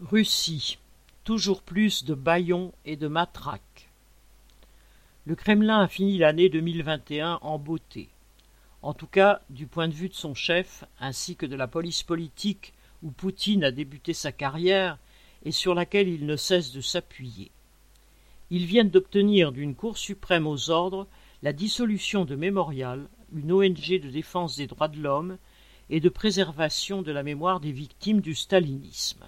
Russie. Toujours plus de bâillons et de matraques. Le Kremlin a fini l'année 2021 en beauté. En tout cas, du point de vue de son chef, ainsi que de la police politique où Poutine a débuté sa carrière et sur laquelle il ne cesse de s'appuyer. Ils viennent d'obtenir d'une Cour suprême aux ordres la dissolution de Mémorial, une ONG de défense des droits de l'homme et de préservation de la mémoire des victimes du stalinisme.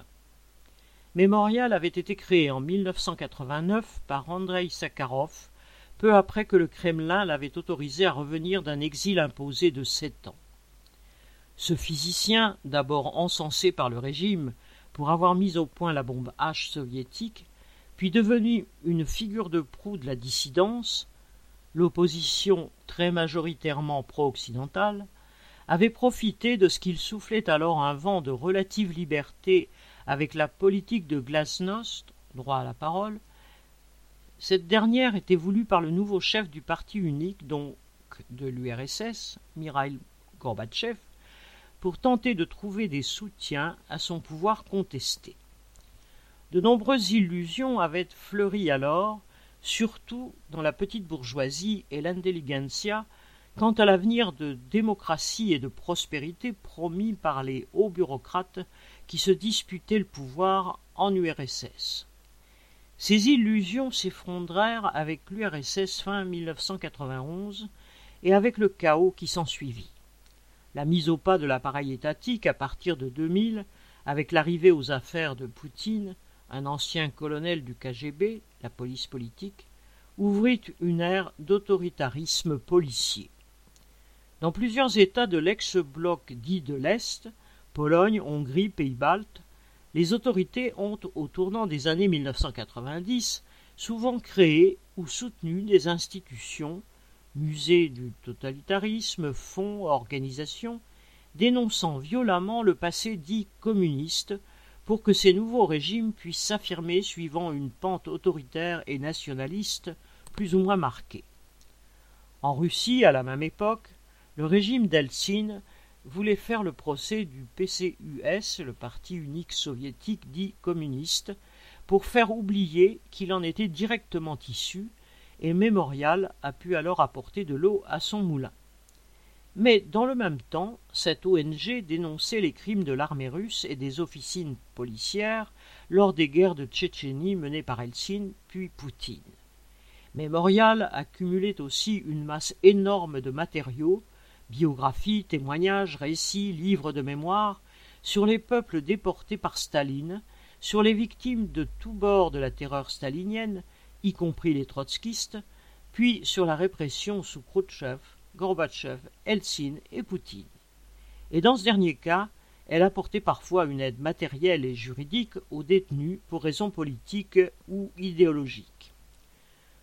Mémorial avait été créé en 1989 par Andrei Sakharov, peu après que le Kremlin l'avait autorisé à revenir d'un exil imposé de sept ans. Ce physicien, d'abord encensé par le régime pour avoir mis au point la bombe H soviétique, puis devenu une figure de proue de la dissidence, l'opposition très majoritairement pro-occidentale, avait profité de ce qu'il soufflait alors un vent de relative liberté avec la politique de glasnost, droit à la parole, cette dernière était voulue par le nouveau chef du parti unique, donc de l'URSS, Mikhail Gorbatchev, pour tenter de trouver des soutiens à son pouvoir contesté. De nombreuses illusions avaient fleuri alors, surtout dans la petite bourgeoisie et l'intelligentsia, quant à l'avenir de démocratie et de prospérité promis par les hauts bureaucrates qui se disputaient le pouvoir en URSS. Ces illusions s'effondrèrent avec l'URSS fin 1991 et avec le chaos qui s'ensuivit. La mise au pas de l'appareil étatique à partir de 2000, avec l'arrivée aux affaires de Poutine, un ancien colonel du KGB, la police politique, ouvrit une ère d'autoritarisme policier. Dans plusieurs États de l'ex-bloc dit de l'Est, Pologne, Hongrie, Pays-Baltes, les autorités ont, au tournant des années 1990, souvent créé ou soutenu des institutions, musées du totalitarisme, fonds, organisations, dénonçant violemment le passé dit communiste pour que ces nouveaux régimes puissent s'affirmer suivant une pente autoritaire et nationaliste plus ou moins marquée. En Russie, à la même époque, le régime d'Eltsine voulait faire le procès du PCUS, le parti unique soviétique dit communiste, pour faire oublier qu'il en était directement issu, et Mémorial a pu alors apporter de l'eau à son moulin. Mais dans le même temps, cette ONG dénonçait les crimes de l'armée russe et des officines policières lors des guerres de Tchétchénie menées par Eltsine puis Poutine. Mémorial accumulait aussi une masse énorme de matériaux biographies, témoignages, récits, livres de mémoire, sur les peuples déportés par Staline, sur les victimes de tous bords de la terreur stalinienne, y compris les trotskistes, puis sur la répression sous Khrouchtchev, Gorbatchev, Eltsine et Poutine. Et dans ce dernier cas, elle apportait parfois une aide matérielle et juridique aux détenus pour raisons politiques ou idéologiques.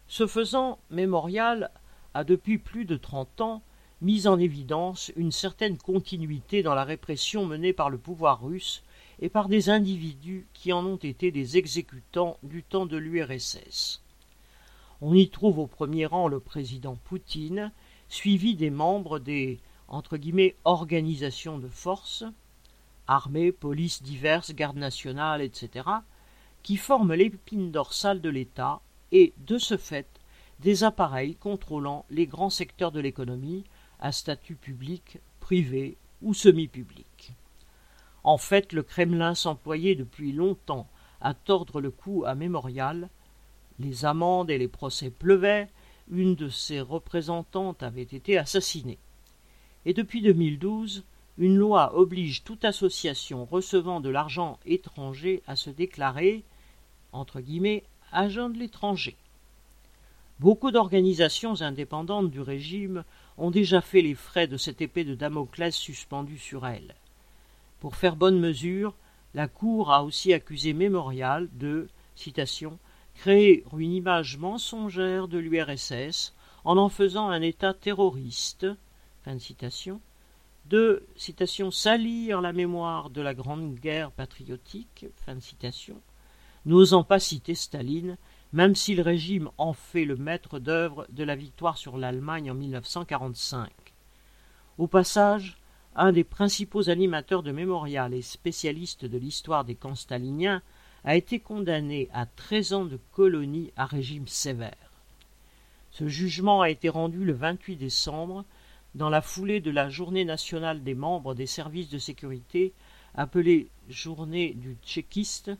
Ce faisant, Mémorial a depuis plus de trente ans mis en évidence une certaine continuité dans la répression menée par le pouvoir russe et par des individus qui en ont été des exécutants du temps de l'URSS. On y trouve au premier rang le président Poutine, suivi des membres des entre organisations de force, armées, police diverses, gardes nationales, etc., qui forment l'épine dorsale de l'État et, de ce fait, des appareils contrôlant les grands secteurs de l'économie, à statut public, privé ou semi-public. En fait, le Kremlin s'employait depuis longtemps à tordre le cou à Mémorial. Les amendes et les procès pleuvaient, une de ses représentantes avait été assassinée. Et depuis 2012, une loi oblige toute association recevant de l'argent étranger à se déclarer, entre guillemets, agent de l'étranger. Beaucoup d'organisations indépendantes du régime ont déjà fait les frais de cette épée de Damoclès suspendue sur elle. Pour faire bonne mesure, la Cour a aussi accusé Mémorial de créer une image mensongère de l'URSS en en faisant un État terroriste, de salir la mémoire de la Grande Guerre patriotique, n'osant pas citer Staline même si le régime en fait le maître d'œuvre de la victoire sur l'Allemagne en 1945. Au passage, un des principaux animateurs de Mémorial et spécialiste de l'histoire des camps staliniens a été condamné à treize ans de colonie à régime sévère. Ce jugement a été rendu le 28 décembre, dans la foulée de la journée nationale des membres des services de sécurité, appelée Journée du tchéquiste,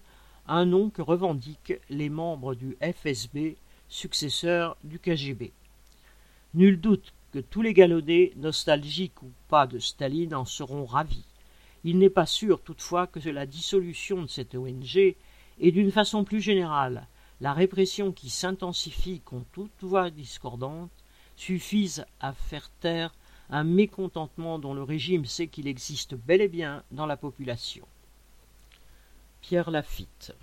un nom que revendiquent les membres du FSB, successeur du KGB. Nul doute que tous les galonnés, nostalgiques ou pas de Staline, en seront ravis. Il n'est pas sûr toutefois que la dissolution de cette ONG et d'une façon plus générale la répression qui s'intensifie contre toute voix discordante suffisent à faire taire un mécontentement dont le régime sait qu'il existe bel et bien dans la population. Pierre Lafitte